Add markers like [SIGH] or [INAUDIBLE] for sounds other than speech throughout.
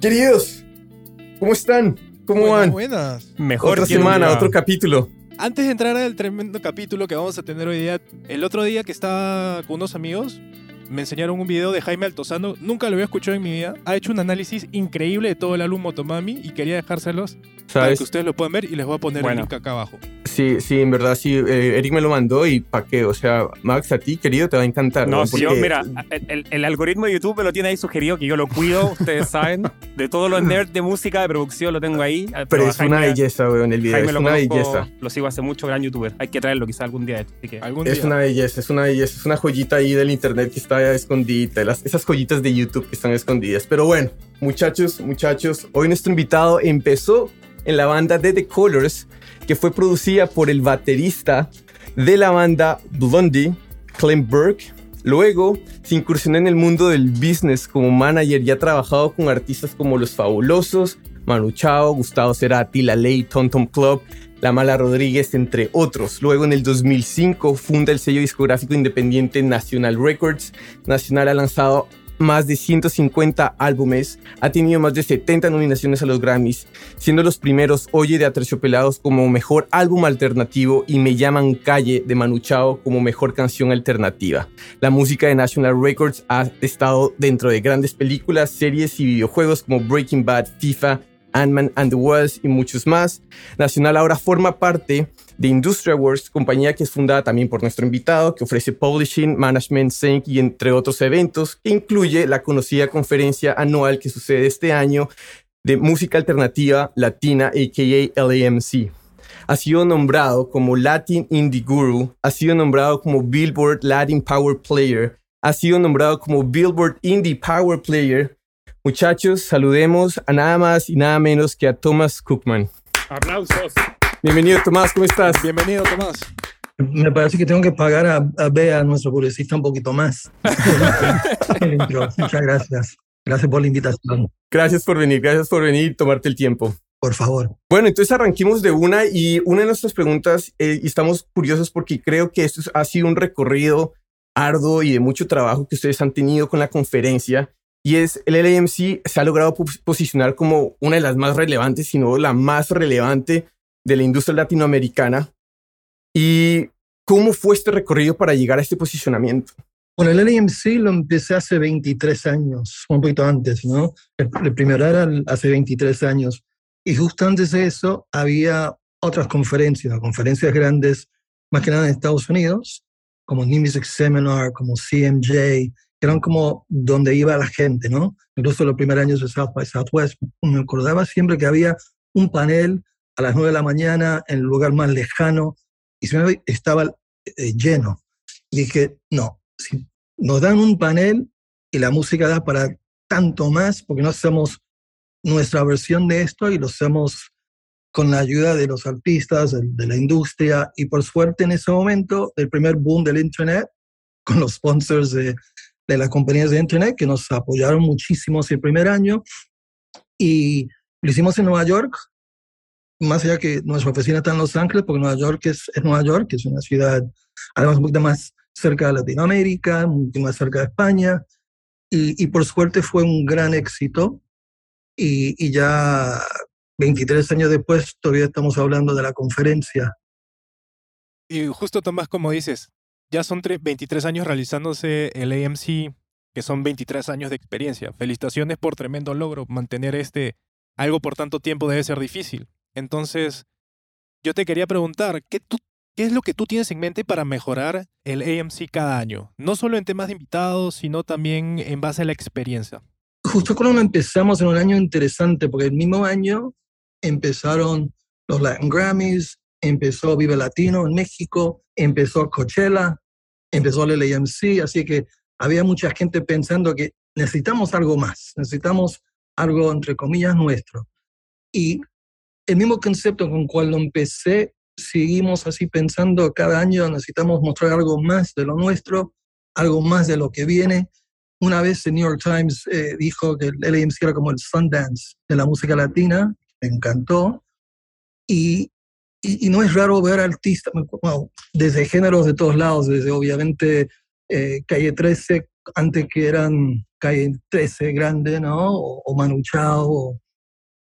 Queridos, ¿cómo están? ¿Cómo Buenas, van? Buenas. Mejor Otra semana, otro capítulo. Antes de entrar al tremendo capítulo que vamos a tener hoy día, el otro día que estaba con unos amigos, me enseñaron un video de Jaime Altozano, nunca lo había escuchado en mi vida. Ha hecho un análisis increíble de todo el álbum Motomami y quería dejárselos para ¿Sabes? que ustedes lo puedan ver y les voy a poner Bueno. el link acá abajo. Sí, sí, en verdad, sí. eh, Eric me lo mandó y pa' qué. O sea, Max, a ti, querido, te va a encantar. No, ¿no? si yo, mira, el, el- algoritmo de YouTube me lo tiene ahí sugerido, que yo lo cuido, ustedes [LAUGHS] saben. De todos los [LAUGHS] nerds de música, de producción, lo tengo ahí. Pero a es una belleza, weón, el video. Jaime Es lo una conozco, belleza. lo sigo hace mucho, gran youtuber. Hay que traerlo quizá algún día. Así que, Algún Es día. una belleza, es una belleza, es una joyita ahí del internet que está escondida, las, esas joyitas de YouTube que están escondidas. Pero bueno, muchachos, muchachos, hoy nuestro invitado empezó en la banda de The Colors, que fue producida por el baterista de la banda Blondie, Clem Burke. Luego se incursionó en el mundo del business como manager y ha trabajado con artistas como Los Fabulosos, Manu Chao, Gustavo Cerati, La Ley, Tom Tom Club, La Mala Rodríguez, entre otros. Luego en el 2005 funda el sello discográfico independiente National Records. Nacional ha lanzado más de 150 álbumes, ha tenido más de 70 nominaciones a los Grammys, siendo los primeros Oye de Aterciopelados como mejor álbum alternativo y Me llaman Calle de Manu Chao como mejor canción alternativa. La música de National Records ha estado dentro de grandes películas, series y videojuegos como Breaking Bad, FIFA, Ant-Man and the Wasp y muchos más. Nacional ahora forma parte de Industria Wars, compañía que es fundada también por nuestro invitado, que ofrece publishing, management, sync y entre otros eventos, que incluye la conocida conferencia anual que sucede este año de música alternativa latina, a.k.a. LAMC. Ha sido nombrado como Latin Indie Guru, ha sido nombrado como Billboard Latin Power Player, ha sido nombrado como Billboard Indie Power Player. Muchachos, saludemos a nada más y nada menos que a Thomas Cookman. Aplausos. Bienvenido, Tomás, ¿cómo estás? Bienvenido, Tomás. Me parece que tengo que pagar a, a Bea, nuestro publicista, un poquito más. [LAUGHS] Muchas gracias. Gracias por la invitación, Gracias por venir, gracias por venir y tomarte el tiempo. por favor. Bueno, entonces arranquemos de una y una de nuestras preguntas, eh, y estamos curiosos porque creo que esto es- ha sido un recorrido arduo y de mucho trabajo que ustedes han tenido con la conferencia, y es el LAMC se ha logrado pos- posicionar como una de las más relevantes, si no la más relevante de la industria latinoamericana. ¿Y cómo fue este recorrido para llegar a este posicionamiento? Bueno, el LAMC lo empecé hace 23 años, un poquito antes, ¿no? El, el primero era hace 23 años. Y justo antes de eso había otras conferencias, conferencias grandes, más que nada en Estados Unidos, como Music Seminar, como CMJ, que eran como donde iba la gente, ¿no? Incluso los primeros años de South by Southwest, me acordaba siempre que había un panel a las 9 de la mañana en el lugar más lejano y estaba eh, lleno. Y dije, no, si nos dan un panel y la música da para tanto más, porque no hacemos nuestra versión de esto y lo hacemos con la ayuda de los artistas, de la industria, y por suerte en ese momento, el primer boom del Internet, con los sponsors de, de las compañías de Internet, que nos apoyaron muchísimo ese primer año, y lo hicimos en Nueva York, más allá que nuestra oficina está en Los Ángeles, porque Nueva York es, es Nueva York, es una ciudad además un poquito más cerca de Latinoamérica, un poquito más cerca de España, y, y por suerte fue un gran éxito, y, y ya 23 años después todavía estamos hablando de la conferencia. Y justo, Tomás, como dices, ya son tre- 23 años realizándose el AMC, que son 23 años de experiencia. Felicitaciones por tremendo logro. Mantener este algo por tanto tiempo debe ser difícil. Entonces, yo te quería preguntar, ¿qué, tú, ¿qué es lo que tú tienes en mente para mejorar el AMC cada año? No solo en temas de invitados, sino también en base a la experiencia. Justo cuando empezamos en un año interesante, porque el mismo año empezaron los Latin Grammys, empezó Vive Latino en México, empezó Coachella, empezó el LAMC, así que había mucha gente pensando que necesitamos algo más, necesitamos algo entre comillas nuestro. Y el mismo concepto con cual lo empecé, seguimos así pensando cada año necesitamos mostrar algo más de lo nuestro, algo más de lo que viene. Una vez el New York Times eh, dijo que el LAMC era como el Sundance de la música latina, me encantó. Y, no es raro ver artistas, desde géneros de todos lados, desde obviamente eh, Calle 13 antes que eran Calle 13 grande, ¿no? O, Manu Chao o,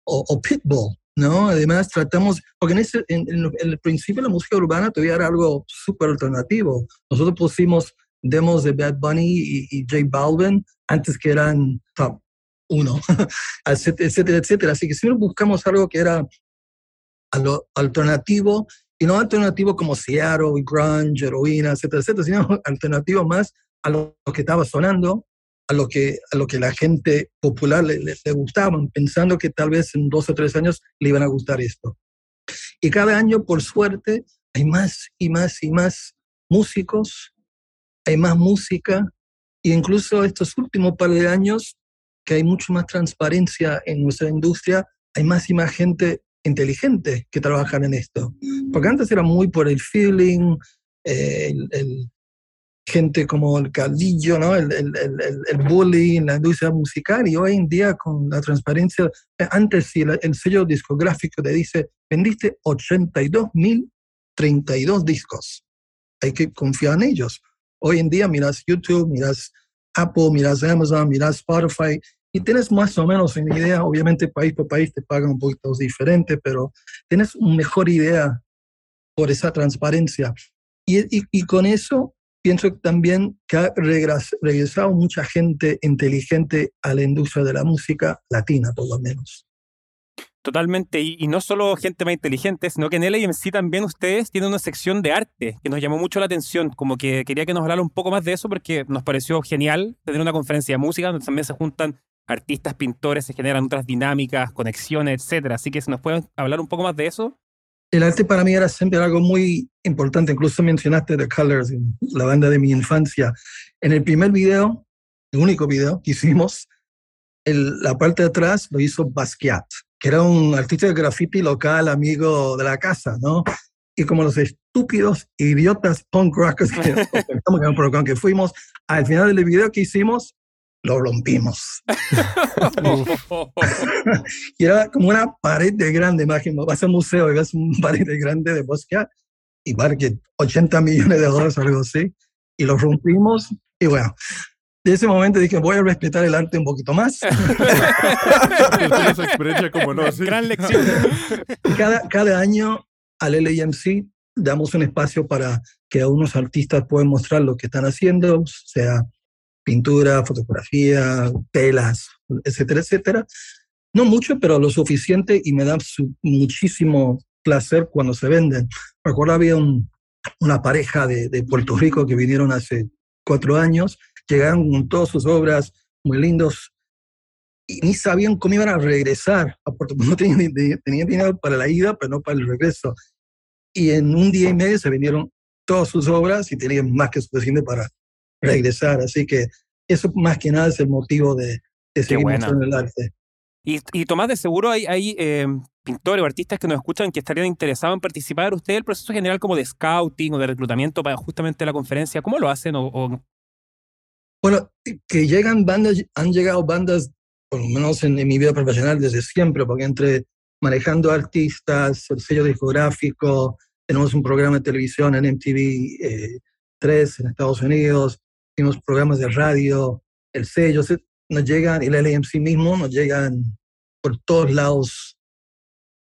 o, Pitbull, ¿no? Además tratamos, porque en, ese, en, el principio la música urbana todavía era algo súper alternativo. Nosotros pusimos demos de Bad Bunny y, y J Balvin antes que eran top uno, [LAUGHS] etcétera, etcétera. Así que siempre buscamos algo que era alternativo y no alternativo como Seattle, grunge, heroína, etcétera, etcétera, sino [LAUGHS] alternativo más a lo que estaba sonando, a lo que, a lo que la gente popular le, le, gustaba, pensando que tal vez en dos o tres años le iban a gustar esto. Y cada año, por suerte, hay más y más y más músicos, hay más música, e incluso estos últimos par de años, que hay mucho más transparencia en nuestra industria, hay más y más gente inteligentes que trabajan en esto. Porque antes era muy por el feeling, eh, el, gente como el caldillo, ¿no? el, el, el, bully en la industria musical y hoy en día con la transparencia, antes si el, sello discográfico te dice, vendiste 82.032 discos, hay que confiar en ellos. Hoy en día miras YouTube, miras Apple, miras Amazon, miras Spotify y tienes más o menos una idea, obviamente país por país te pagan un poquito diferente, pero tienes una mejor idea por esa transparencia. Y, y, y con eso pienso también que ha regresado mucha gente inteligente a la industria de la música latina, por lo menos. Totalmente, y, no solo gente más inteligente, sino que en LAMC también ustedes tienen una sección de arte que nos llamó mucho la atención, como que quería que nos hablara un poco más de eso porque nos pareció genial tener una conferencia de música donde también se juntan artistas, pintores, se generan otras dinámicas, conexiones, etcétera. Así que si nos pueden hablar un poco más de eso. El arte para mí era siempre algo muy importante. Incluso mencionaste The Colors, la banda de mi infancia. En el primer video, el único video que hicimos, el, la parte de atrás lo hizo Basquiat, que era un artista de graffiti local, amigo de la casa, ¿no? Y como los estúpidos, idiotas punk rockers que, [LAUGHS] que fuimos, al final del video que hicimos, lo rompimos. [LAUGHS] y era como una pared de grande, imagínate, vas al museo y ves una pared de grande de bosque y que 80 millones de dólares o algo así, y lo rompimos y bueno. De ese momento dije, voy a respetar el arte un poquito más. [LAUGHS] esa experiencia como no, Gran lección. Cada, cada año al LAMC damos un espacio para que algunos artistas puedan mostrar lo que están haciendo, sea pintura, fotografía, telas, etcétera, etcétera. No mucho, pero lo suficiente y me da muchísimo placer cuando se venden. Recuerdo había una pareja de, de, Puerto Rico que vinieron hace cuatro años, llegaron con todas sus obras muy lindos y ni sabían cómo iban a regresar a Puerto Rico. [LAUGHS] No tenían, tenían dinero para la ida, pero no para el regreso. Y en un día y medio se vendieron todas sus obras y tenían más que suficiente para regresar. Así que eso más que nada es el motivo de, de seguir en el arte. Y, y, Tomás, de seguro hay, hay eh, pintores o artistas que nos escuchan que estarían interesados en participar. ¿Usted el proceso general como de scouting o de reclutamiento para justamente la conferencia? ¿Cómo lo hacen? O, Bueno, que llegan bandas, han llegado bandas, por lo menos en, mi vida profesional desde siempre, porque entre manejando artistas, el sello discográfico, tenemos un programa de televisión en MTV eh, 3 en Estados Unidos, tenemos programas de radio, el sello, nos llegan, el LMC mismo, nos llegan por todos lados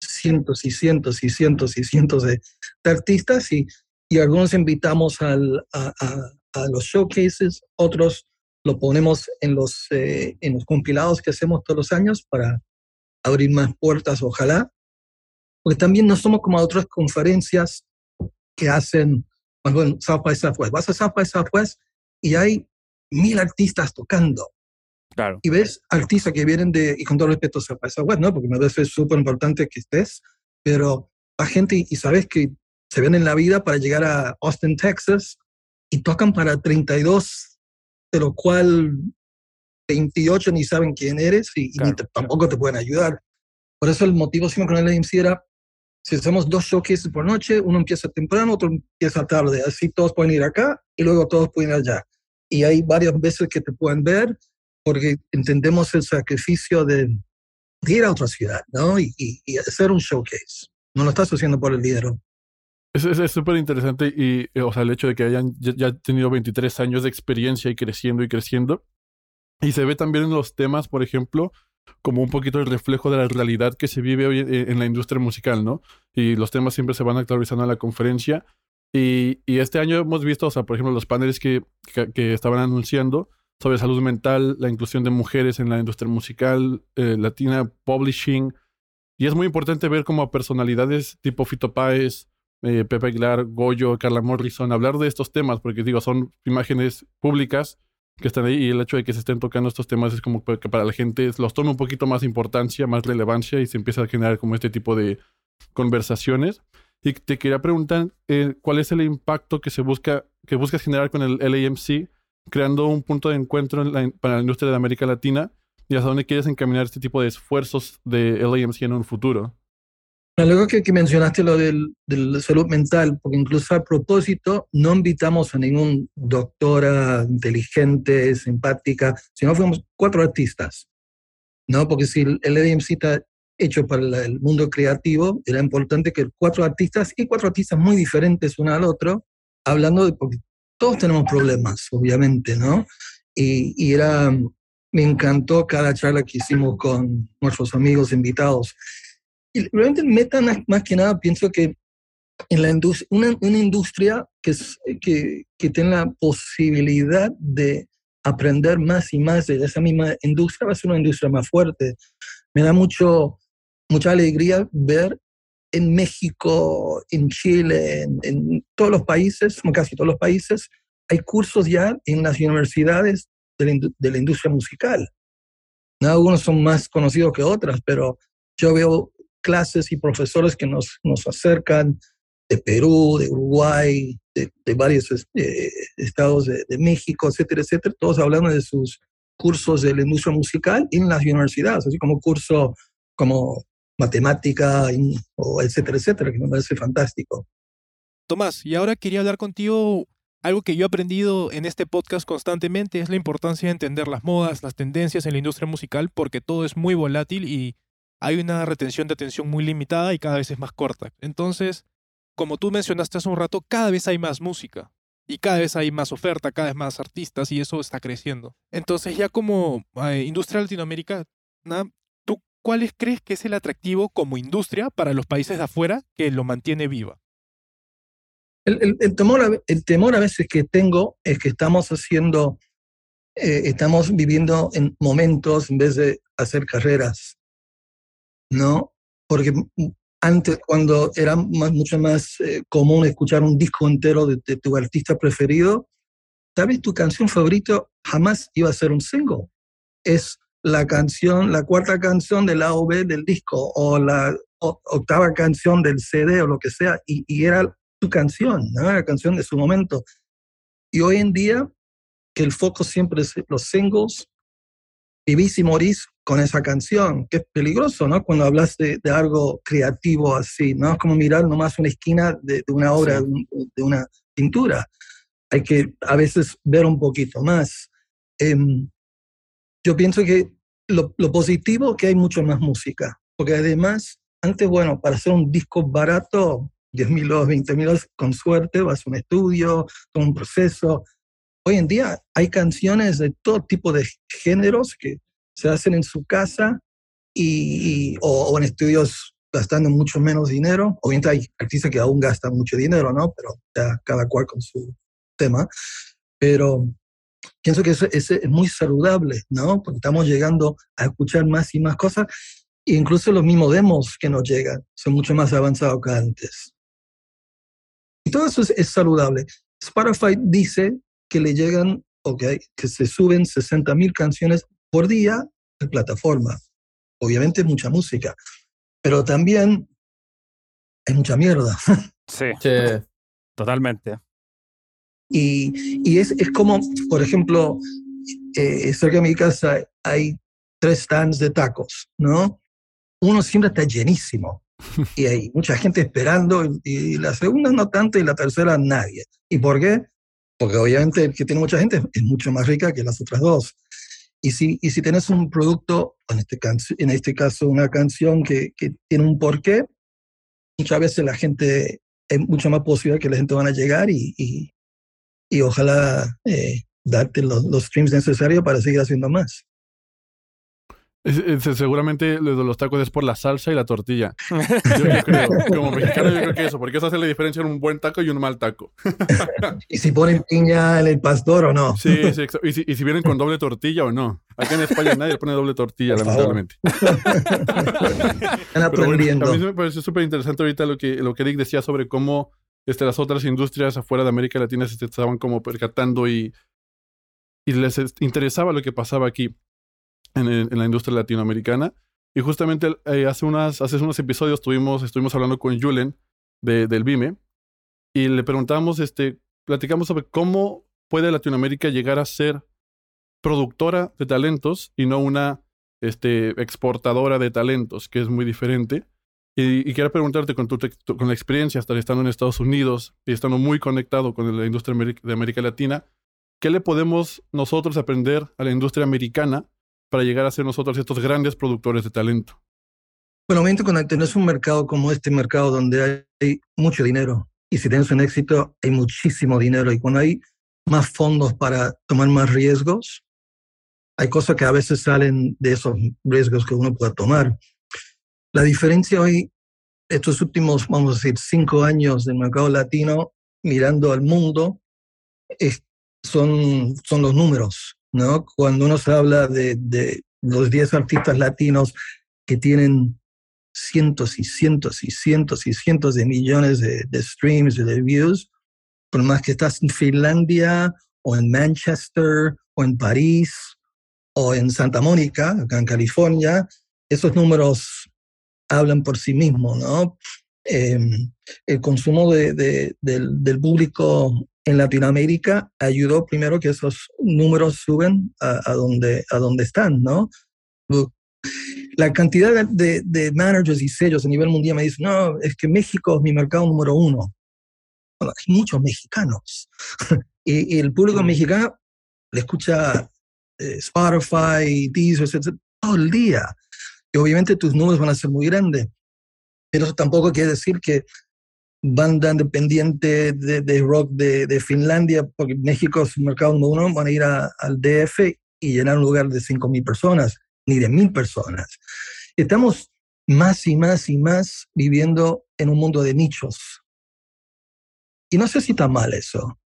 cientos y cientos y cientos y cientos de, artistas y, y, algunos invitamos al, a, a, los showcases, otros lo ponemos en los, eh, en los compilados que hacemos todos los años para abrir más puertas, ojalá. Porque también no somos como otras conferencias que hacen bueno, South by Southwest. Vas a South by Southwest y hay mil artistas tocando. Claro. Y ves artistas que vienen de, y con todo respeto, South by Southwest, ¿no? Porque me parece súper importante que estés, pero la gente, y sabes que se ven en la vida para llegar a Austin, Texas, y tocan para 32, de lo cual 28 ni saben quién eres y, tampoco te pueden ayudar. Por eso el motivo siempre con el AMC era si hacemos dos showcases por noche, uno empieza temprano, otro empieza tarde. Así todos pueden ir acá y luego todos pueden ir allá. Y hay varias veces que te pueden ver porque entendemos el sacrificio de, ir a otra ciudad, ¿no? Y, y, hacer un showcase. No lo estás haciendo por el dinero. Es súper interesante y, o sea, el hecho de que hayan ya, tenido 23 años de experiencia y creciendo y creciendo. Y se ve también en los temas, por ejemplo, como un poquito el reflejo de la realidad que se vive hoy en, la industria musical, ¿no? Y los temas siempre se van actualizando en la conferencia. Y, y este año hemos visto, o sea, por ejemplo, los paneles que, que, estaban anunciando sobre salud mental, la inclusión de mujeres en la industria musical, eh, latina, publishing. Y es muy importante ver como personalidades tipo Fito Páez, eh, Pepe Aguilar, Goyo, Carla Morrison, hablar de estos temas, porque digo, son imágenes públicas que están ahí y el hecho de que se estén tocando estos temas es como que para la gente los toma un poquito más importancia, más relevancia y se empieza a generar como este tipo de conversaciones. Y te quería preguntar, eh, ¿cuál es el impacto que se busca, que buscas generar con el LAMC, creando un punto de encuentro para la industria de América Latina y hasta dónde quieres encaminar este tipo de esfuerzos de LAMC en un futuro? Luego que, que mencionaste lo del, de salud mental, porque incluso a propósito no invitamos a ningún doctora inteligente, simpática, sino fuimos cuatro artistas, ¿no? Porque si el EDMC está hecho para el mundo creativo, era importante que cuatro artistas y cuatro artistas muy diferentes uno al otro, hablando de, porque todos tenemos problemas, obviamente, ¿no? Y, y era, me encantó cada charla que hicimos con nuestros amigos invitados y realmente meta, más que nada, pienso que en la industria, una, una, industria que, es, que, que tiene la posibilidad de aprender más y más de esa misma industria va a ser una industria más fuerte. Me da mucho, mucha alegría ver en México, en Chile, en, todos los países, casi todos los países, hay cursos ya en las universidades de la, de industria musical. ¿No? Algunos son más conocidos que otras, pero yo veo clases y profesores que nos, nos acercan de Perú, de Uruguay, de, varios eh, estados de, México, etcétera, etcétera, todos hablando de sus cursos de la industria musical en las universidades, así como curso como matemática, o etcétera, etcétera, que me parece fantástico. Tomás, y ahora quería hablar contigo algo que yo he aprendido en este podcast constantemente es la importancia de entender las modas, las tendencias en la industria musical, porque todo es muy volátil y hay una retención de atención muy limitada y cada vez es más corta. Entonces, como tú mencionaste hace un rato, cada vez hay más música y cada vez hay más oferta, cada vez más artistas y eso está creciendo. Entonces, ya como eh, industria latinoamericana, ¿tú cuál crees que es el atractivo como industria para los países de afuera que lo mantiene viva? El, temor, a, el temor a veces que tengo es que estamos haciendo, eh, estamos viviendo en momentos en vez de hacer carreras. ¿no? Porque antes, cuando era mucho más eh, común escuchar un disco entero de, tu artista preferido, tal vez tu canción favorita jamás iba a ser un single. Es la canción, la cuarta canción del A o B del disco, o la octava canción del CD o lo que sea, y, era tu canción, ¿no? la canción de su momento. Y hoy en día, que el foco siempre es los singles, vivís y morís con esa canción, que es peligroso, ¿no? Cuando hablas de, algo creativo así, ¿no? Es como mirar nomás una esquina de, una obra, de, una pintura. Hay que a veces ver un poquito más. Em, yo pienso que lo, positivo es que hay mucho más música, porque además, antes, bueno, para hacer un disco barato, 10 mil o 20 mil con suerte, vas a un estudio, todo un proceso. Hoy en día hay canciones de todo tipo de géneros que se hacen en su casa y, o, en estudios gastando mucho menos dinero. Obviamente hay artistas que aún gastan mucho dinero, ¿no? Pero cada cual con su tema. Pero pienso que eso, es muy saludable, ¿no? Porque estamos llegando a escuchar más y más cosas. E incluso los mismos demos que nos llegan son mucho más avanzados que antes. Y todo eso es, saludable. Spotify dice que le llegan, ok, que se suben 60 mil canciones por día de plataforma. Obviamente mucha música, pero también hay mucha mierda. [LAUGHS] Sí, totalmente. Y, y es, es, como, por ejemplo, eh, cerca de mi casa hay tres stands de tacos, ¿no? Uno siempre está llenísimo y hay mucha gente esperando y, la segunda no tanto y la tercera nadie. ¿Y por qué? Porque obviamente el que tiene mucha gente es mucho más rica que las otras dos. Y si, y si tenés un producto, en este, en este caso una canción que, que tiene un porqué, muchas veces la gente hay mucha más posibilidad que la gente van a llegar y, y, y ojalá eh, darte los, los streams necesarios para seguir haciendo más. Es- es- seguramente lo de los tacos es por la salsa y la tortilla. [LAUGHS] Yo, yo creo, como mexicano, yo creo que eso, porque eso hace la diferencia en un buen taco y un mal taco. [LAUGHS] Y si ponen piña en el pastor o no. Sí, sí, exa- y si, y si vienen con doble tortilla o no. Acá en España nadie le pone doble tortilla, Por lamentablemente. [LAUGHS] Están Pero bueno, aprendiendo. a mí me pareció súper interesante ahorita lo que, lo que Eric decía sobre cómo este, las otras industrias afuera de América Latina se estaban como percatando y, y les es- interesaba lo que pasaba aquí en, el- en la industria latinoamericana. Y justamente eh, hace, unas, hace unos episodios estuvimos, estuvimos hablando con Julen de, del BIME y le preguntamos, este, platicamos sobre cómo puede Latinoamérica llegar a ser productora de talentos y no una este, exportadora de talentos, que es muy diferente. Y, y quiero preguntarte, con, tu, con la experiencia, hasta estando en Estados Unidos y estando muy conectado con la industria de América Latina, ¿qué le podemos nosotros aprender a la industria americana para llegar a ser nosotros estos grandes productores de talento? Bueno, obviamente cuando tenés un mercado como este mercado donde hay mucho dinero y si tienes un éxito hay muchísimo dinero y cuando hay más fondos para tomar más riesgos, hay cosas que a veces salen de esos riesgos que uno puede tomar. La diferencia hoy, estos últimos, vamos a decir, cinco años del mercado latino, mirando al mundo, es- son, son los números, ¿no? Cuando uno se habla de, de los 10 artistas latinos que tienen cientos y cientos y cientos y cientos de millones de, de streams y de views, por más que estás en Finlandia o en Manchester o en París o en Santa Mónica, acá en California, esos números hablan por sí mismos, ¿no? Eh, el consumo de- de- del, del público en Latinoamérica ayudó primero que esos números suben a, a donde, a donde están, ¿no? la cantidad de, de- managers y sellos a nivel mundial me dicen, no, es que México es mi mercado número uno. Bueno, hay muchos mexicanos. [LAUGHS] y, y el público mexicano le escucha eh, Spotify, Deezer, etcétera, todo el día. Obviamente tus números van a ser muy grandes. Pero eso tampoco quiere decir que banda independiente de, de rock de, Finlandia, porque México es un mercado número uno, van a ir al DF y llenar un lugar de 5.000 personas ni de mil personas. Estamos más y más y más viviendo en un mundo de nichos. Y no sé si está mal eso,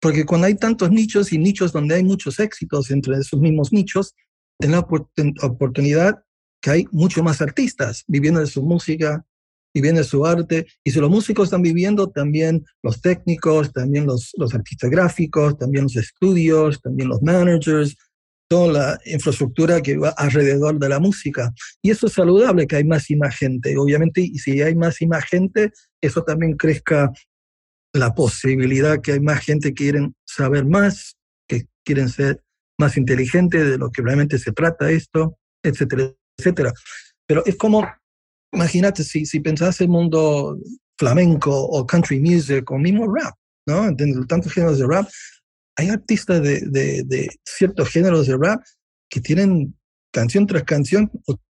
porque cuando hay tantos nichos y nichos donde hay muchos éxitos entre esos mismos nichos, ten la oportun- oportunidad que hay mucho más artistas viviendo de su música, viviendo de su arte, y si los músicos están viviendo, también los técnicos, también los, artistas gráficos, también los estudios, también los managers, toda la infraestructura que va alrededor de la música. Y eso es saludable, que hay más gente. Obviamente, si hay más gente, eso también crezca la posibilidad que hay más gente que quieren saber más, que quieren ser más inteligentes de lo que realmente se trata esto, etcétera, etcétera. Pero es como, imagínate, si, si pensás el mundo flamenco o country music o mismo rap, ¿no? Entiendo, tantos géneros de rap, hay artistas de, de, de ciertos géneros de rap que tienen canción tras canción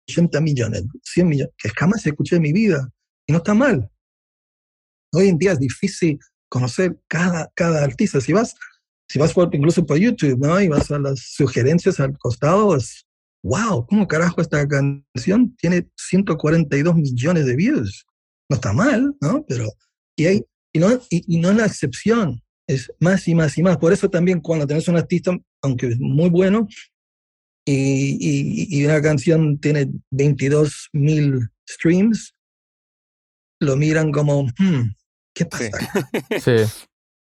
80 millones, 100 millones, que jamás escuché en mi vida. Y no está mal. Hoy en día es difícil conocer cada, cada artista. Si vas, si vas por, incluso por YouTube, ¿no? Y vas a las sugerencias al costado, es, wow, ¿cómo carajo esta canción tiene 142 millones de views? No está mal, ¿no? Pero, y, hay, y, no, y, y no es la excepción es más y más y más. Por eso también cuando tenés un artista, aunque es muy bueno, y, y, y una canción tiene 22 mil streams, lo miran como, hmm, ¿qué pasa? Sí,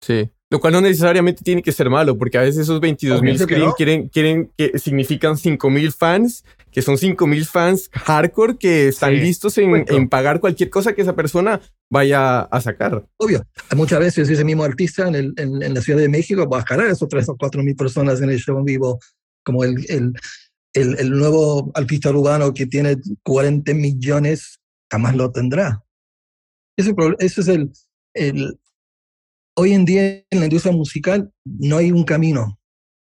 sí. Lo cual no necesariamente tiene que ser malo, porque a veces esos 22 mil no. quieren, quieren que significan 5 mil fans, que son 5 mil fans hardcore que están Sí, listos en, en pagar cualquier cosa que esa persona vaya a sacar. Obvio, muchas veces ese mismo artista en, el, en, en la Ciudad de México va a jalar a esos 3 o 4 mil personas en el show en vivo, como el, el, el, el nuevo artista urbano que tiene 40 millones, jamás lo tendrá. Ese, ese es el, el... Hoy en día en la industria musical no hay un camino,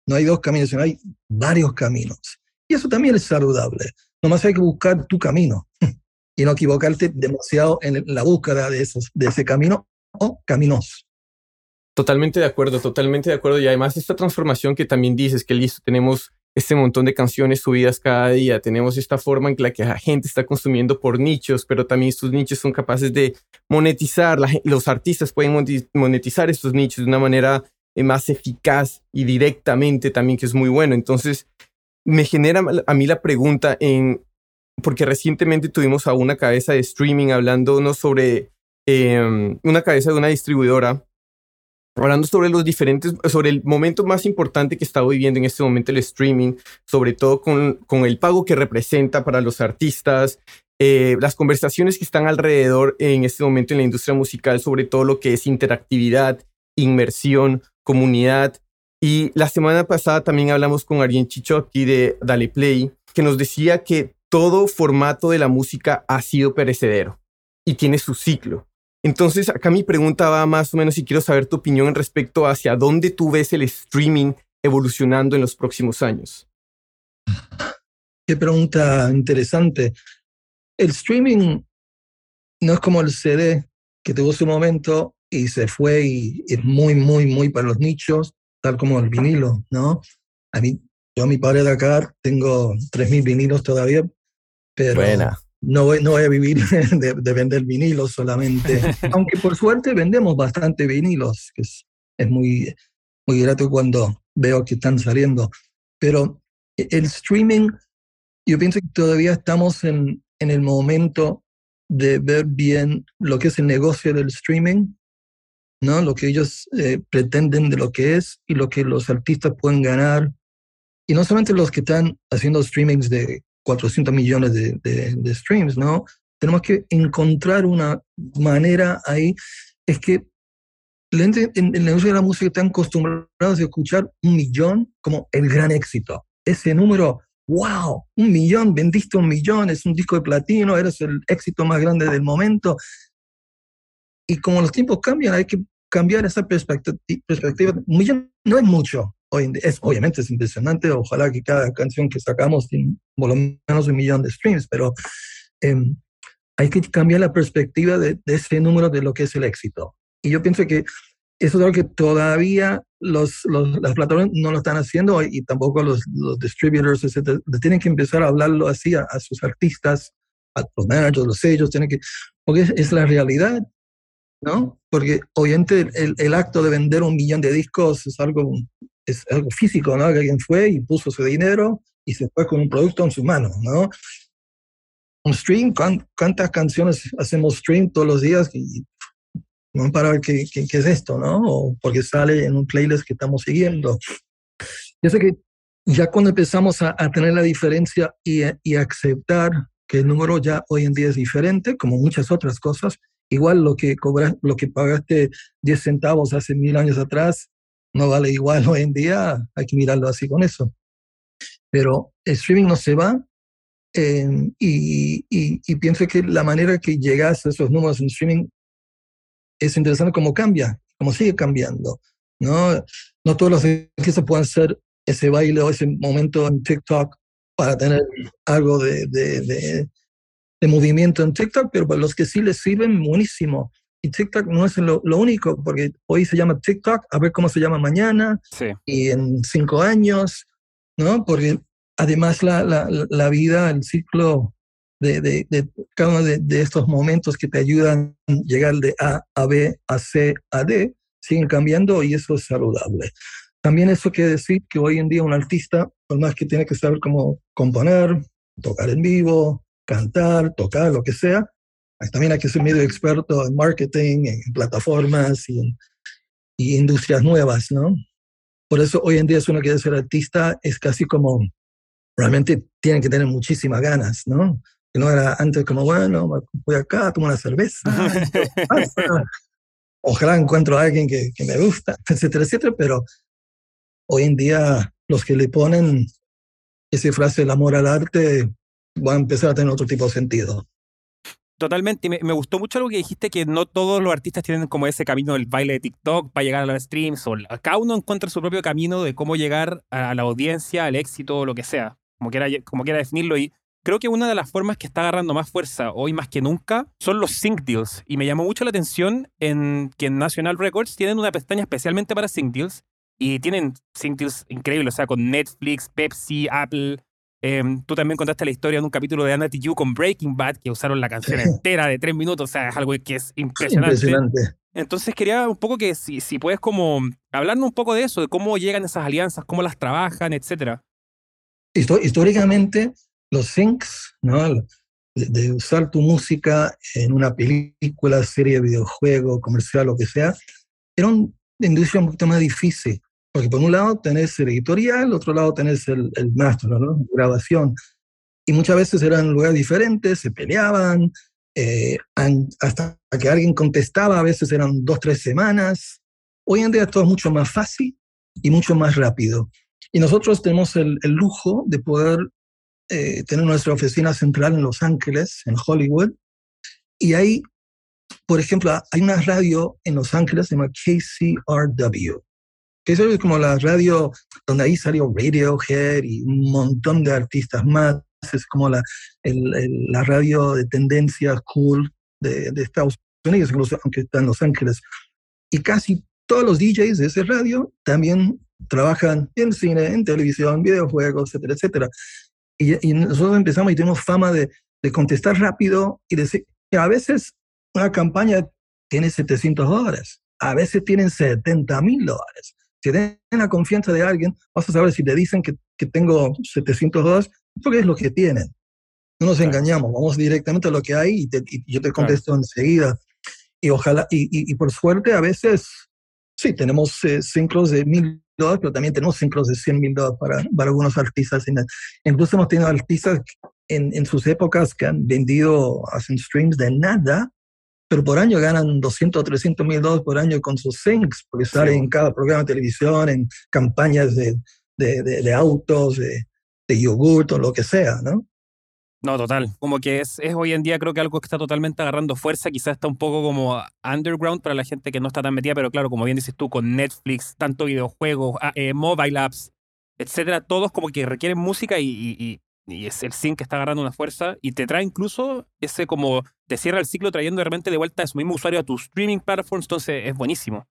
no hay dos caminos, sino hay varios caminos. Y eso también es saludable. Nomás hay que buscar tu camino. [LAUGHS] y no equivocarte demasiado en la búsqueda de, esos, de ese camino o caminos. Totalmente de acuerdo, totalmente de acuerdo. Y además esta transformación que también dices, que listo, tenemos este montón de canciones subidas cada día, tenemos esta forma en la que la gente está consumiendo por nichos, pero también estos nichos son capaces de monetizar, los artistas pueden monetizar estos nichos de una manera eh, más eficaz y directamente también, que es muy bueno. Entonces, me genera a mí la pregunta en, porque recientemente tuvimos a una cabeza de streaming hablándonos sobre em, una cabeza de una distribuidora hablando sobre los diferentes, sobre el momento más importante que está viviendo en este momento el streaming, sobre todo con, con el pago que representa para los artistas, eh, las conversaciones que están alrededor en este momento en la industria musical sobre todo lo que es interactividad, inmersión, comunidad. Y la semana pasada también hablamos con Arjen Chicho aquí de Dale Play, que nos decía que todo formato de la música ha sido perecedero y tiene su ciclo. Entonces, acá mi pregunta va más o menos y quiero saber tu opinión en respecto hacia dónde tú ves el streaming evolucionando en los próximos años. Qué pregunta interesante. El streaming no es como el CD que tuvo su momento y se fue y es muy, muy, muy para los nichos, tal como el vinilo, ¿no? A mí, yo a mi padre de acá tengo 3.000 vinilos todavía, pero Buena no voy, no voy a vivir [LAUGHS] de, vender vinilos solamente. [LAUGHS] Aunque por suerte vendemos bastante vinilos, que es, es muy, muy grato cuando veo que están saliendo. Pero el streaming, yo pienso que todavía estamos en, en el momento de ver bien lo que es el negocio del streaming, ¿no? lo que ellos eh, pretenden de lo que es y lo que los artistas pueden ganar. Y no solamente los que están haciendo streamings de 400 millones de, streams, ¿no? Tenemos que encontrar una manera ahí. Es que en, en el negocio de la música están acostumbrados a escuchar un millón como el gran éxito. Ese número, wow, un millón, vendiste un millón, es un disco de platino, eres el éxito más grande del momento. Y como los tiempos cambian, hay que cambiar esa perspectiva. Un millón no es mucho, es, obviamente es impresionante, ojalá que cada canción que sacamos tenga por lo menos un millón de streams, pero em, hay que cambiar la perspectiva de, ese número de lo que es el éxito. Y yo pienso que eso es algo que todavía los, las plataformas no lo están haciendo y tampoco los, los distributors, etc. Tienen que empezar a hablarlo así a, sus artistas, a los managers, los sellos, tienen que, porque es, es la realidad, ¿no? Porque obviamente el, el, acto de vender un millón de discos es algo es algo físico, ¿no? Que alguien fue y puso su dinero y se fue con un producto en su mano, ¿no? Un stream, ¿cuántas canciones hacemos stream todos los días? Y no para ver qué, qué, es esto, ¿no? O porque sale en un playlist que estamos siguiendo. Yo sé que ya cuando empezamos a, a tener la diferencia y, y, aceptar que el número ya hoy en día es diferente, como muchas otras cosas, igual lo que cobras, lo que pagaste 10 centavos hace mil años atrás, no vale igual hoy en día, hay que mirarlo así con eso. Pero el streaming no se va em, y, y, pienso que la manera que llegas a esos números en streaming es interesante cómo cambia, cómo sigue cambiando. No, no todos los artistas pueden hacer ese baile o ese momento en TikTok para tener algo de, de, de, de movimiento en TikTok, pero para los que sí les sirven, buenísimo. Y TikTok no es lo, único, porque hoy se llama TikTok, a ver cómo se llama mañana y en cinco años, ¿no? Porque además la, la, la vida, el ciclo de, de, de cada uno de, de, estos momentos que te ayudan a llegar de A a B, a C, a D, siguen cambiando y eso es saludable. También eso quiere decir que hoy en día un artista, por más que tiene que saber cómo componer, tocar en vivo, cantar, tocar, lo que sea, también hay que ser medio experto en marketing, en plataformas y, y industrias nuevas, ¿no? Por eso hoy en día si uno quiere ser artista es casi como, realmente tienen que tener muchísimas ganas, ¿no? Que no era antes como, bueno, voy acá, tomo una cerveza, [LAUGHS] ojalá encuentro a alguien que, que me gusta, [LAUGHS] etcétera, etcétera, pero hoy en día los que le ponen esa frase el amor al arte van a empezar a tener otro tipo de sentido. Totalmente, me, gustó mucho lo que dijiste, que no todos los artistas tienen como ese camino del baile de TikTok para llegar a los streams, o cada uno encuentra su propio camino de cómo llegar a la audiencia, al éxito, lo que sea, como quiera, como quiera definirlo. Y creo que una de las formas que está agarrando más fuerza hoy más que nunca son los sync deals. Y me llamó mucho la atención en que en National Records tienen una pestaña especialmente para sync deals. Y tienen sync deals increíbles, o sea, con Netflix, Pepsi, Apple. Em, tú también contaste la historia en un capítulo de Anna You con Breaking Bad, que usaron la canción entera de tres minutos. O sea, es algo que es impresionante. Impresionante. Entonces quería un poco que si, si puedes como hablarnos un poco de eso, de cómo llegan esas alianzas, cómo las trabajan, etcétera. Históricamente, los syncs, ¿no? De, de usar tu música en una película, serie, videojuego, comercial, lo que sea, era una industria un poquito más difícil. Porque por un lado tenés el editorial, otro lado tenés el, el master, ¿no? Y muchas veces eran lugares diferentes, se peleaban, eh, hasta que alguien contestaba, a veces eran dos, tres semanas. Hoy en día todo es mucho más fácil y mucho más rápido. Y nosotros tenemos el, el lujo de poder eh, tener nuestra oficina central en Los Ángeles, en Hollywood. Y ahí, por ejemplo, hay una radio en Los Ángeles, se llama KCRW. KCRW es como la radio donde ahí salió Radiohead y un montón de artistas más. Es como la, el- el- la radio de tendencia cool de, de Estados Unidos, incluso aunque está en Los Ángeles. Y casi todos los DJs de ese radio también trabajan en cine, en televisión, videojuegos, etcétera, etcétera. Y, y nosotros empezamos y tenemos fama de, de contestar rápido y decir, que a veces una campaña tiene 700 dólares, a veces tienen 70 mil dólares. Si tienen la confianza de alguien, vas a saber si te dicen que, que tengo 700 dólares, porque es lo que tienen. No nos Claro. engañamos, vamos directamente a lo que hay y, te- y yo te Claro. contesto enseguida. Y ojalá, y, y- y por suerte a veces, sí, tenemos eh, sincros de mil dólares, pero también tenemos sincros de 100 mil dólares para, para algunos artistas. Incluso hemos tenido artistas en, en sus épocas que han vendido, hacen streams de nada, pero por año ganan 200 o 300 mil dólares por año con sus syncs, porque salen en cada programa de televisión, en campañas de, de, de- de autos, de, de yogurt o lo que sea, ¿no? No, total. Como que es, es hoy en día creo que algo que está totalmente agarrando fuerza, quizás está un poco como underground para la gente que no está tan metida, pero claro, como bien dices tú, con Netflix, tanto videojuegos, ah, eh, mobile apps, etcétera, todos como que requieren música y, y- y- es el sync que está agarrando una fuerza y te trae incluso ese como, te cierra el ciclo trayendo de repente de vuelta a su mismo usuario a tu streaming platforms, entonces es buenísimo.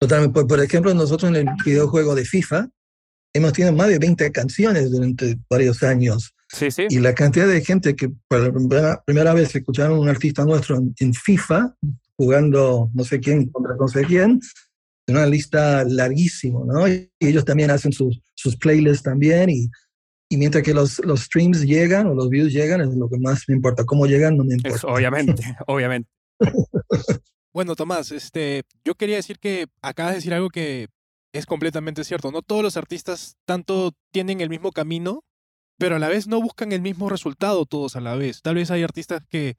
Totalmente. Por, por ejemplo, nosotros en el videojuego de FIFA hemos tenido más de 20 canciones durante varios años. Sí, sí. Y la cantidad de gente que por la primera, primera vez escucharon un artista nuestro en, en FIFA, jugando no sé quién contra no sé quién, una lista larguísima, ¿no? Y ellos también hacen sus, sus playlists también y, y mientras que los, los streams llegan o los views llegan, es lo que más me importa. Cómo llegan no me importa. Obviamente, [LAUGHS] obviamente. Bueno, Tomás, este, yo quería decir que acabas de decir algo que es completamente cierto. No todos los artistas tanto tienen el mismo camino, pero a la vez no buscan el mismo resultado todos a la vez. Tal vez hay artistas que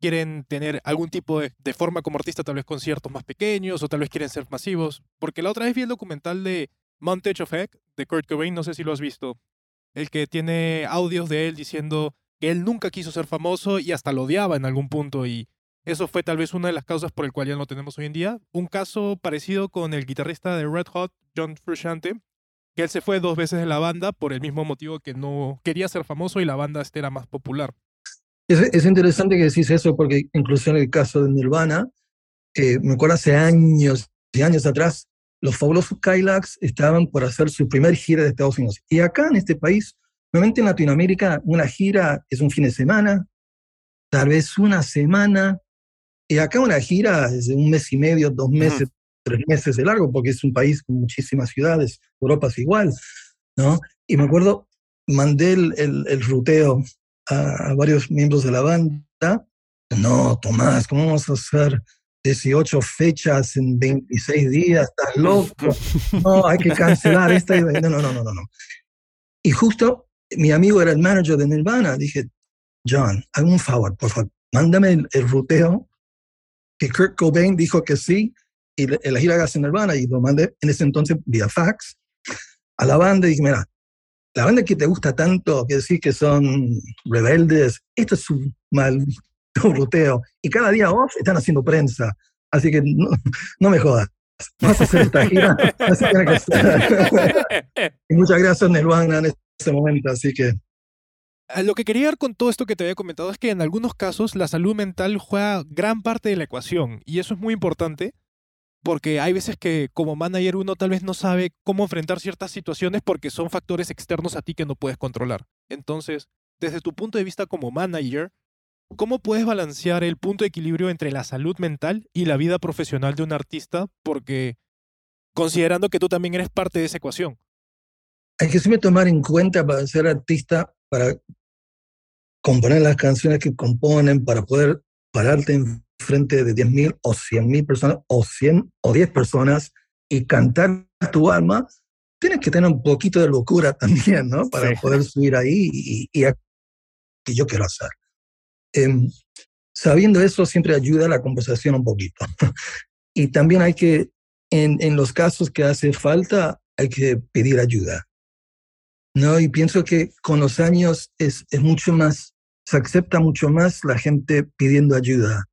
quieren tener algún tipo de, de forma como artista, tal vez conciertos más pequeños o tal vez quieren ser masivos. Porque la otra vez vi el documental de Montage of Heck de Kurt Cobain, no sé si lo has visto. El que tiene audios de él diciendo que él nunca quiso ser famoso y hasta lo odiaba en algún punto y eso fue tal vez una de las causas por el cual ya no tenemos hoy en día. Un caso parecido con el guitarrista de Red Hot, John Frusciante, que él se fue dos veces de la banda por el mismo motivo que no quería ser famoso y la banda este era más popular. Es, es interesante que decís eso porque incluso en el caso de Nirvana, eh, me acuerdo hace años y años atrás, los fabulosos Kylax estaban por hacer su primer gira de Estados Unidos. Y acá en este país, normalmente en Latinoamérica, una gira es un fin de semana, tal vez una semana, y acá una gira es de un mes y medio, dos meses, tres meses de largo, porque es un país con muchísimas ciudades, Europa es igual, ¿no? Y me acuerdo, mandé el, el, el ruteo a, a varios miembros de la banda. No, Tomás, ¿cómo vamos a hacer 18 fechas en 26 días? ¿Estás loco? [LAUGHS] No, hay que cancelar esta. No, no, no, no, no. Y justo mi amigo era el manager de Nirvana. Dije, John, hazme un favor, por favor, mándame el, el ruteo que Kurt Cobain dijo que sí y le- la gira hagas en Nirvana y lo mandé en ese entonces vía fax a la banda y dije, mira, la banda que te gusta tanto, que decís que son rebeldes, esto es un mal [LAUGHS] ruteo. Y cada día off están haciendo prensa. Así que no, no me jodas. Vas a hacer esta gira. [LAUGHS] Así tiene que ser. [LAUGHS] y muchas gracias, Nirvana, en este momento. Así que lo que quería dar con todo esto que te había comentado es que en algunos casos la salud mental juega gran parte de la ecuación y eso es muy importante porque hay veces que como manager uno tal vez no sabe cómo enfrentar ciertas situaciones porque son factores externos a ti que no puedes controlar. Entonces, desde tu punto de vista como manager, ¿cómo puedes balancear el punto de equilibrio entre la salud mental y la vida profesional de un artista? Porque considerando que tú también eres parte de esa ecuación. Hay que siempre tomar en cuenta para ser artista, para componer las canciones que componen, para poder pararte en frente de 10.000 o 100.000 personas o 100 o 10 personas y cantar tu alma, tienes que tener un poquito de locura [LAUGHS] también, ¿no? Para poder subir ahí y, y, que yo quiero hacer. Em, sabiendo eso siempre ayuda la conversación un poquito. [LAUGHS] y también hay que, en, en los casos que hace falta, hay que pedir ayuda. ¿no? Y pienso que con los años es, es mucho más, se acepta mucho más la gente pidiendo ayuda.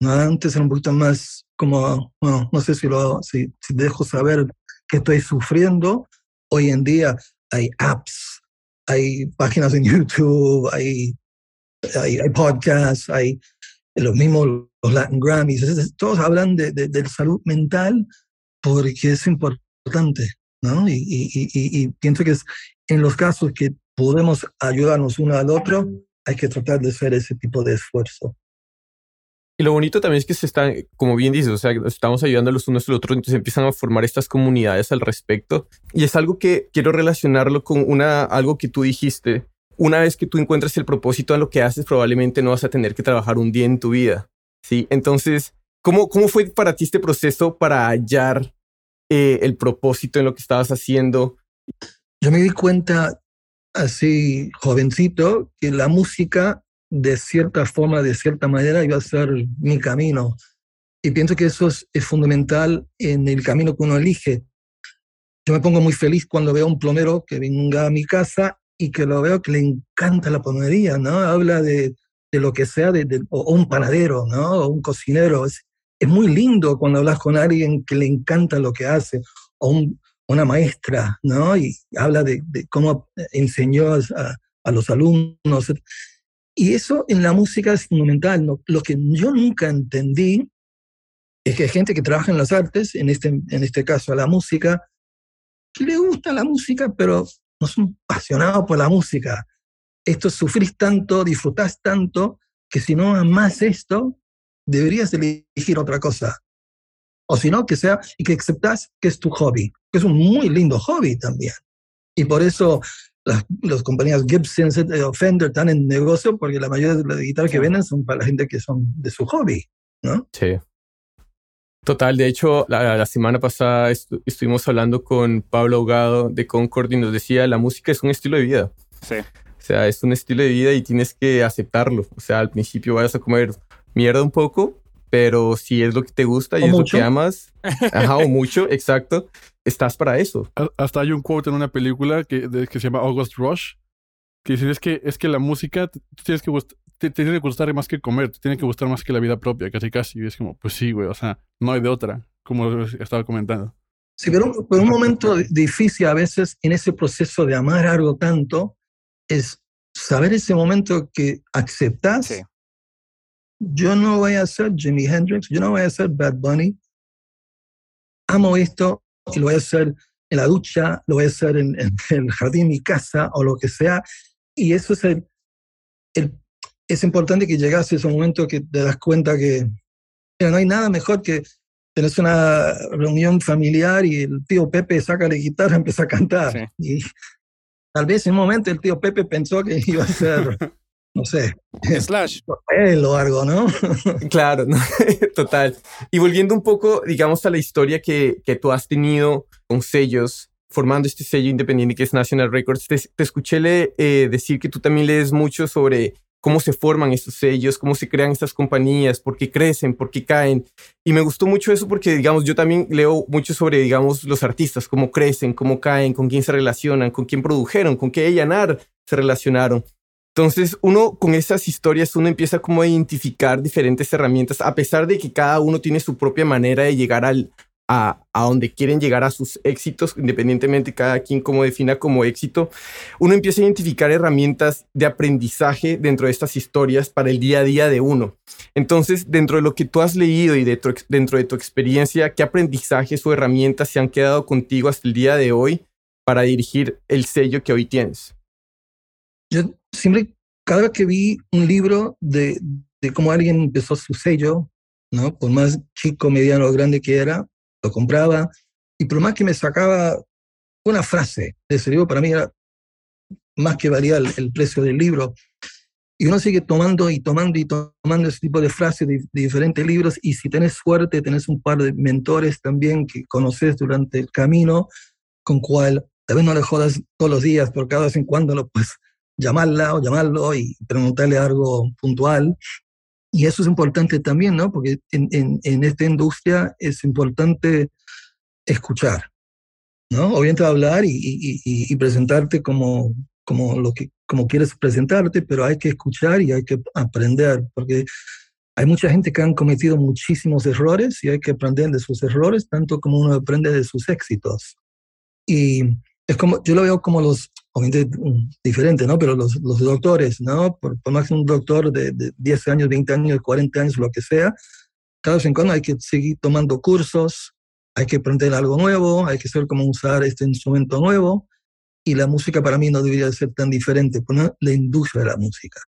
¿no? Antes era un poquito más como, bueno, no sé si, lo, si, dejo saber que estoy sufriendo. Hoy en día hay apps, hay páginas en [LAUGHS] YouTube, hay, hay, podcasts, hay los mismos los Latin Grammys. Todos hablan de, de, salud mental porque es importante. ¿no? Y, y, y, y, pienso que es en los casos que podemos ayudarnos uno al otro, hay que tratar de hacer ese tipo de esfuerzo. Y lo bonito también es que se están, como bien dices, o sea, estamos ayudando los unos a los otros, entonces empiezan a formar estas comunidades al respecto. Y es algo que quiero relacionarlo con una, algo que tú dijiste. Una vez que tú encuentras el propósito en lo que haces, probablemente no vas a tener que trabajar un día en tu vida. ¿sí? Entonces, ¿cómo, cómo fue para ti este proceso para hallar eh, el propósito en lo que estabas haciendo? Yo me di cuenta así jovencito que la música de cierta forma, de cierta manera, iba a ser mi camino. Y pienso que eso es, fundamental en el camino que uno elige. Yo me pongo muy feliz cuando veo a un plomero que venga a mi casa y que lo veo que le encanta la plomería, ¿no? Habla de, de lo que sea, de, o, un panadero, ¿no? O un cocinero. Es, es muy lindo cuando hablas con alguien que le encanta lo que hace, o un, una maestra, ¿no? Y habla de, de cómo enseñó a, a, los alumnos. Y eso en la música es fundamental. ¿no? Lo que yo nunca entendí es que hay gente que trabaja en las artes, en este, en este caso la música, que le gusta la música, pero no son apasionados por la música. Esto sufrís tanto, disfrutás tanto, que si no amas esto, deberías elegir otra cosa. O si no, que sea, y que aceptas que es tu hobby, que es un muy lindo hobby también. Y por eso las, las compañías Gibson, o Fender están en negocio porque la mayoría de las guitarras que venden son para la gente que son de su hobby, ¿no? Sí. Total, de hecho, la, la semana pasada estuvimos hablando con Pablo Ahogado de Concord y nos decía, la música es un estilo de vida. Sí. O sea, es un estilo de vida y tienes que aceptarlo. O sea, al principio vayas a comer mierda un poco, pero si es lo que te gusta y es lo que amas, ajá, o mucho, [LAUGHS] exacto, estás para eso. Hasta hay un quote en una película que, que se llama August Rush, que dice, es que, es que la música tienes que te, tiene que gustar más que comer, te tiene que gustar más que la vida propia, casi casi. Y es como, pues sí, güey, o sea, no hay de otra, como estaba comentando. Sí, pero, un momento difícil a veces en ese proceso de amar algo tanto es saber ese momento que aceptas yo no voy a ser Jimi Hendrix, yo no voy a ser Bad Bunny. Amo esto y lo voy a hacer en la ducha, lo voy a hacer en, el jardín de mi casa o lo que sea. Y eso es el, es importante que llegase ese momento que te das cuenta que no hay nada mejor que tener una reunión familiar y el tío Pepe saca la guitarra y [LAUGHS] empieza a cantar. Y tal vez en un momento el tío Pepe pensó que iba a ser no sé. [LAUGHS] Slash. [LAUGHS] O algo, ¿no? claro, total. Y volviendo un poco, digamos, a la historia que, que tú has tenido con sellos, formando este sello independiente que es National Records, te, escuché le, eh, decir que tú también lees mucho sobre cómo se forman estos sellos, cómo se crean estas compañías, por qué crecen, por qué caen. Y me gustó mucho eso porque, digamos, yo también leo mucho sobre, digamos, los artistas, cómo crecen, cómo caen, con quién se relacionan, con quién produjeron, con qué Allanar se relacionaron. Entonces, uno con esas historias, uno empieza como a identificar diferentes herramientas, a pesar de que cada uno tiene su propia manera de llegar al, a, a, donde quieren llegar a sus éxitos, independientemente cada quien como defina como éxito, uno empieza a identificar herramientas de aprendizaje dentro de estas historias para el día a día de uno. Entonces, dentro de lo que tú has leído y dentro, dentro de tu experiencia, ¿qué aprendizajes o herramientas se han quedado contigo hasta el día de hoy para dirigir el sello que hoy tienes? Yo siempre, cada vez que vi un libro de, de cómo alguien empezó su sello, ¿no? Por más chico, mediano o grande que era, lo compraba. Y por más que me sacaba una frase de ese libro, para mí era más que valía el, precio del libro. Y uno sigue tomando y tomando y tomando ese tipo de frases de, diferentes libros. Y si tenés suerte, tenés un par de mentores también que conoces durante el camino, con cual tal vez no le jodas todos los días, pero cada vez en cuando lo puedes llamarla o llamarlo y preguntarle algo puntual. Y eso es importante también, ¿no? Porque en, en, en esta industria es importante escuchar, ¿no? Obviamente hablar y, y, y, presentarte como, como, lo que, como quieres presentarte, pero hay que escuchar y hay que aprender, porque hay mucha gente que han cometido muchísimos errores y hay que aprender de sus errores, tanto como uno aprende de sus éxitos. Y es como, yo lo veo como los, obviamente mm, diferente, ¿no? Pero los, los doctores, ¿no? Por, por, más que un doctor de, de 10 años, 20 años, 40 años, lo que sea, cada vez en cuando hay que seguir tomando cursos, hay que aprender algo nuevo, hay que saber cómo usar este instrumento nuevo, y la música para mí no debería ser tan diferente, no la industria de la música.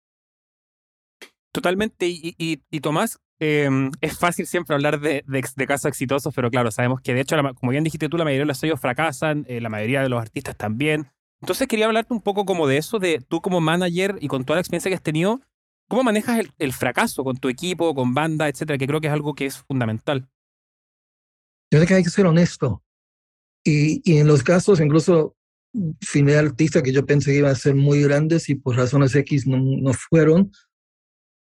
Totalmente, y, y, y Tomás, eh, es fácil siempre hablar de, de, de, casos exitosos, pero claro, sabemos que de hecho, la, como bien dijiste tú, la mayoría de los sellos fracasan, eh, la mayoría de los artistas también. Entonces quería hablarte un poco como de eso, de tú como manager y con toda la experiencia que has tenido, ¿cómo manejas el, el fracaso con tu equipo, con banda, etcétera? Que creo que es algo que es fundamental. Yo creo que hay que ser honesto. Y, y en los casos, incluso filmé artistas que yo pensé que iban a ser muy grandes y por razones X no, no fueron.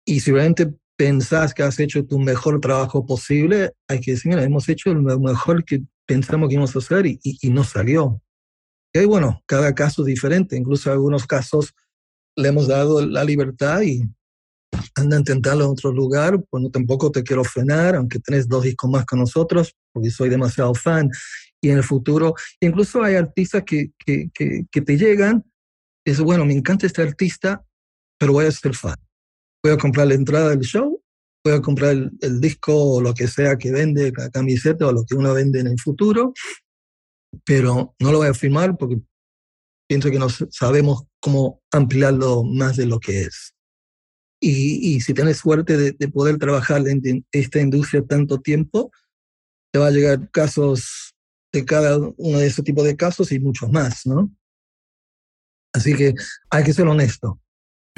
Y si realmente pensás que has hecho tu mejor trabajo posible, hay que decir, mira, hemos hecho lo mejor que pensamos que íbamos a hacer y, y, y no salió. Y bueno, cada caso es diferente, incluso en algunos casos le hemos dado la libertad y anda a intentarlo en otro lugar, pues no tampoco te quiero frenar, aunque tenés dos discos más con nosotros, porque soy demasiado fan. Y en el futuro, incluso hay artistas que, que, que, que te llegan, es bueno, me encanta este artista, pero voy a ser fan. A comprar la entrada del show, a comprar el, el disco o lo que sea que vende, la camiseta o lo que uno vende en el futuro, pero no lo voy a firmar porque pienso que no sabemos cómo ampliarlo más de lo que es. Y, y si tienes suerte de, de, poder trabajar en esta industria tanto tiempo, te va a llegar casos de cada uno de ese tipo de casos y muchos más, ¿no? Así que hay que ser honesto.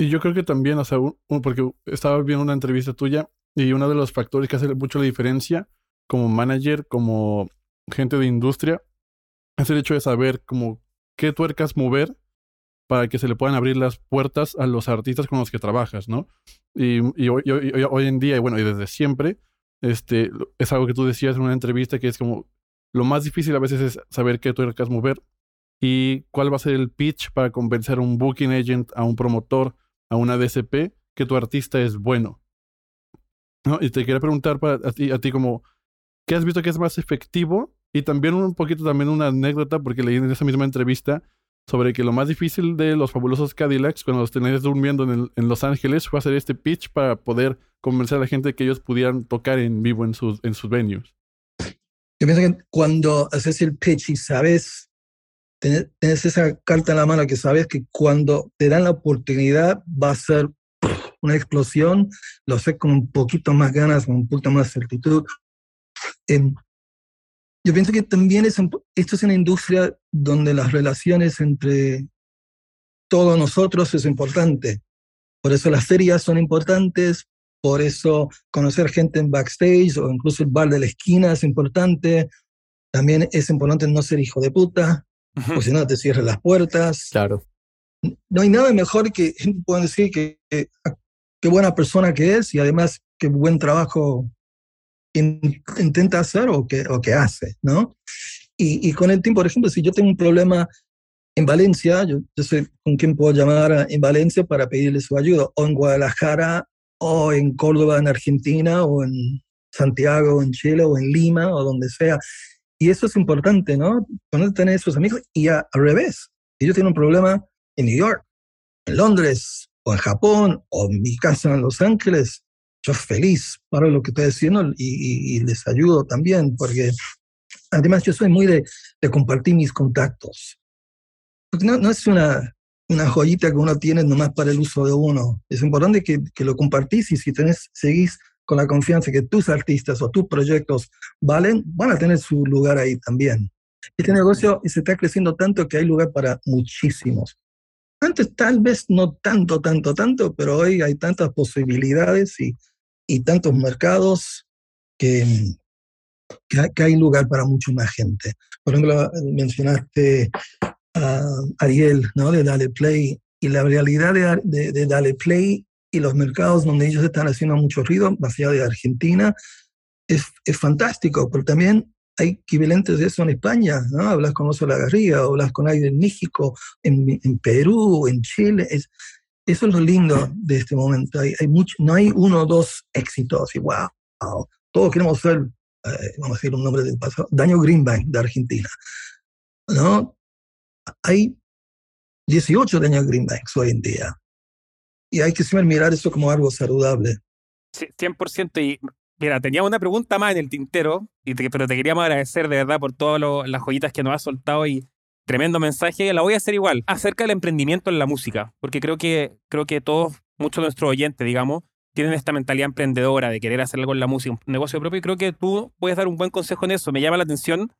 Y yo creo que también, o sea, porque estaba viendo una entrevista tuya y uno de los factores que hace mucho la diferencia como manager, como gente de industria, es el hecho de saber como qué tuercas mover para que se le puedan abrir las puertas a los artistas con los que trabajas, ¿no? Y, hoy, hoy, en día, y bueno, y desde siempre, este, es algo que tú decías en una entrevista que es como lo más difícil a veces es saber qué tuercas mover y cuál va a ser el pitch para convencer a un booking agent, a un promotor, a una DCP que tu artista es bueno. ¿No? Y te quería preguntar para a ti, a ti como, ¿qué has visto que es más efectivo y también un poquito también una anécdota, porque leí en esa misma entrevista sobre que lo más difícil de los fabulosos Cadillacs, cuando los tenías durmiendo en, en, Los Ángeles, fue hacer este pitch para poder convencer a la gente que ellos pudieran tocar en vivo en sus, en sus venues. Yo pienso que cuando haces el pitch y sabes, tenés esa carta en la mano que sabes que cuando te dan la oportunidad va a ser una explosión, lo sé con un poquito más ganas, con un poquito más certitud. Eh, yo pienso que también es, esto es una industria donde las relaciones entre todos nosotros es importante. Por eso las ferias son importantes, por eso conocer gente en backstage o incluso el bar de la esquina es importante. También es importante no ser hijo de puta, -huh. porque si no te cierran las puertas. Claro. No hay nada mejor que [LAUGHS] pueden decir que, que qué buena persona que es y además qué buen trabajo intenta hacer o que, o que hace, ¿no? Y, y, con el tiempo, por ejemplo, si yo tengo un problema en Valencia, yo, yo sé con quién puedo llamar en Valencia para pedirle su ayuda, o en Guadalajara, o en Córdoba, en Argentina, o en Santiago, en Chile o en Lima o donde sea. Y eso es importante, ¿no? Cuando tener esos amigos y al revés. Si yo tengo un problema en New York, en Londres o en Japón o en mi casa en Los Ángeles, yo feliz para lo que estoy haciendo y, les ayudo también, porque además yo soy muy de, de compartir mis contactos. Porque no, no es una, una joyita que uno tiene nomás para el uso de uno. Es importante que, que lo compartís y si tenés, seguís con la confianza que tus artistas o tus proyectos valen, van a tener su lugar ahí también. Este negocio se está creciendo tanto que hay lugar para muchísimos. Antes tal vez no tanto, tanto, tanto, pero hoy hay tantas posibilidades y, y tantos mercados que, que, hay lugar para mucho más gente. Por ejemplo, mencionaste a Ariel, ¿no? De Dale Play. Y la realidad de, de, de Dale Play y los mercados donde ellos están haciendo mucho ruido, más allá de Argentina, es, es fantástico, pero también hay equivalentes de eso en España, ¿no? Hablas con Oso Lagarriga, hablas con alguien en México, en, en Perú, en Chile. Es, eso es lo lindo de este momento. Hay, hay mucho, no hay uno o dos éxitos y wow, todos queremos ser, eh, vamos a decir un nombre del pasado, Daniel Greenbank de Argentina. ¿no? Hay 18 Daniel Greenbanks hoy en día. Y hay que siempre mirar eso como algo saludable. Sí, 100%. Y mira, tenía una pregunta más en el tintero, y pero te queríamos agradecer de verdad por todas las joyitas que nos has soltado y tremendo mensaje. La voy a hacer igual, acerca del emprendimiento en la música, porque creo que, creo que todos, muchos de nuestros oyentes, digamos, tienen esta mentalidad emprendedora de querer hacer algo en la música, un negocio propio, y creo que tú puedes dar un buen consejo en eso. Me llama la atención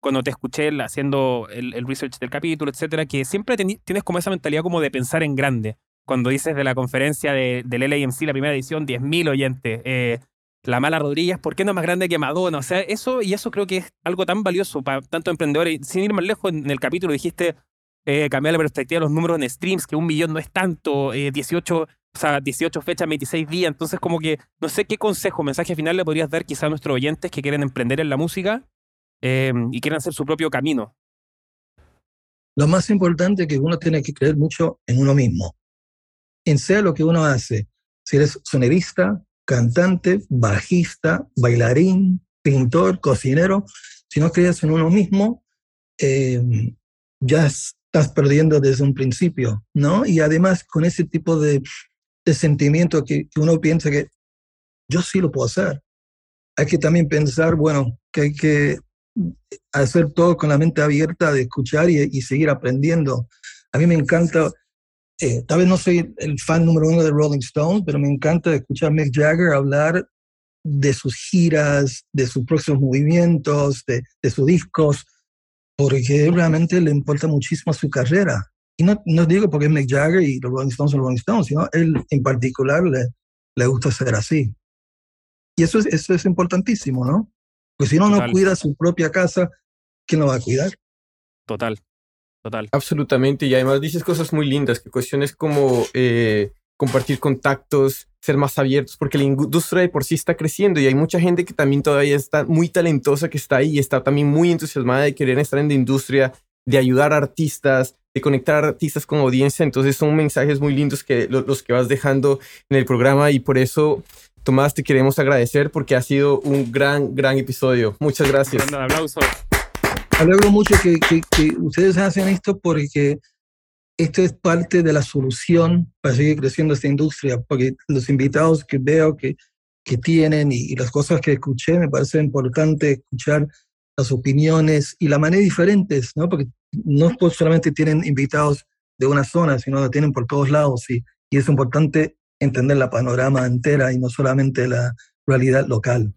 cuando te escuché haciendo el, research del capítulo, etcétera, que siempre tienes como esa mentalidad como de pensar en grande. Cuando dices de la conferencia de, del LAMC, la primera edición, 10.000 oyentes, eh, la mala Rodríguez, ¿por qué no es más grande que Madonna? O sea, eso y eso creo que es algo tan valioso para tanto emprendedores. Sin ir más lejos, en el capítulo dijiste eh, cambiar la perspectiva de los números en streams, que un millón no es tanto, 18, eh, o sea, 18 fechas, 26 días. Entonces, como que no sé qué consejo, mensaje final le podrías dar quizá a nuestros oyentes que quieren emprender en la música eh, y quieren hacer su propio camino. Lo más importante es que uno tiene que creer mucho en uno mismo, en sea lo que uno hace. Si eres sonidista, cantante, bajista, bailarín, pintor, cocinero, si no crees en uno mismo, eh, ya estás perdiendo desde un principio, ¿no? Y además con ese tipo de, de sentimiento que, uno piensa que yo sí lo puedo hacer. Hay que también pensar, bueno, que hay que hacer todo con la mente abierta de escuchar y seguir aprendiendo. A mí me encanta eh, tal vez no soy el fan número uno de Rolling Stones, pero me encanta escuchar a Mick Jagger hablar de sus giras, de sus próximos movimientos, de, de sus discos, porque realmente le importa muchísimo su carrera. Y no, no digo porque es Mick Jagger y los Rolling Stones son Rolling Stones, sino él en particular le, le gusta ser así. Y eso es, eso es importantísimo, ¿no? Porque si uno no cuida su propia casa, ¿quién lo va a cuidar? Total. Total. Absolutamente. Y además dices cosas muy lindas, que cuestiones como eh, compartir contactos, ser más abiertos, porque la industria de por sí está creciendo y hay mucha gente que también todavía está muy talentosa, que está ahí y está también muy entusiasmada de querer estar en la industria, de ayudar a artistas, de conectar a artistas con audiencia. Entonces son mensajes muy lindos que los que vas dejando en el programa y por eso Tomás, te queremos agradecer porque ha sido un gran, gran episodio. Muchas gracias. Un aplauso alegro mucho que, ustedes hacen esto porque esto es parte de la solución para seguir creciendo esta industria, porque los invitados que veo que, que tienen y, las cosas que escuché, me parece importante escuchar las opiniones y la manera diferentes, ¿no? Porque no solamente tienen invitados de una zona, sino que tienen por todos lados y, y es importante entender la panorama entera y no solamente la realidad local.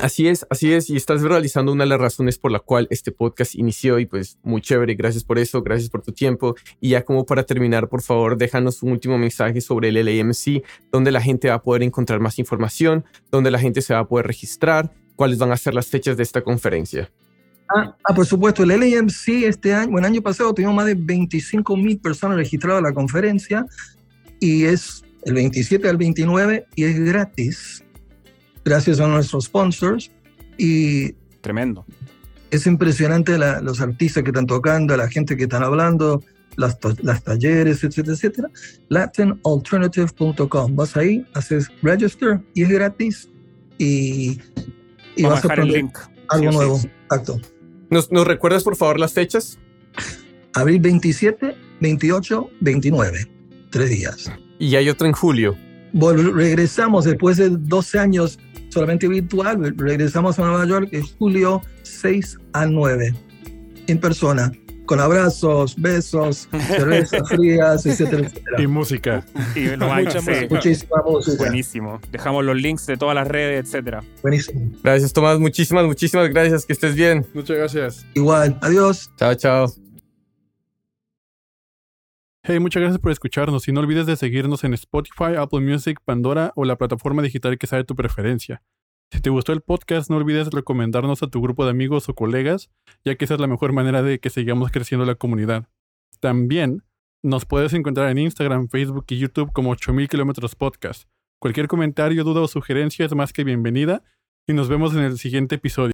Así es, así es, y estás realizando una de las razones por la cual este podcast inició y pues muy chévere, gracias por eso, gracias por tu tiempo y ya como para terminar, por favor, déjanos un último mensaje sobre el LAMC, donde la gente va a poder encontrar más información, donde la gente se va a poder registrar, cuáles van a ser las fechas de esta conferencia. Ah, ah por supuesto, el LAMC este año, bueno, el año pasado tuvimos más de 25 mil personas registradas a la conferencia y es el 27 al 29 y es gratis gracias a nuestros sponsors. Y Tremendo. Es impresionante los artistas que están tocando, la gente que están hablando, las, las talleres, etcétera, etcétera. latinalternative.com. Vas ahí, haces register y es gratis. Y y vas a a dejar el aprender link. algo sí o sí. nuevo. Exacto. ¿Nos, ¿Nos recuerdas por favor las fechas? Abril 27, 28, 29. Tres días. Y hay otro en julio. Vol- regresamos después de 12 años solamente virtual, regresamos a Nueva York en julio 6 a 9, en persona, con abrazos, besos, [LAUGHS] cervezas frías, etcétera, Y etcétera. música. Sí, lo más- Mucha sí. música. Muchísima música. Buenísimo. Dejamos los links de todas las redes, etcétera. Buenísimo. Gracias Tomás, muchísimas, muchísimas gracias. Que estés bien. Muchas gracias. Igual. Adiós. Chao, chao. Hey, muchas gracias por escucharnos y no olvides de seguirnos en Spotify, Apple Music, Pandora o la plataforma digital que sea de tu preferencia. Si te gustó el podcast, no olvides recomendarnos a tu grupo de amigos o colegas, ya que esa es la mejor manera de que sigamos creciendo la comunidad. También nos puedes encontrar en Instagram, Facebook y YouTube como 8000 kilómetros podcast. Cualquier comentario, duda o sugerencia es más que bienvenida y nos vemos en el siguiente episodio.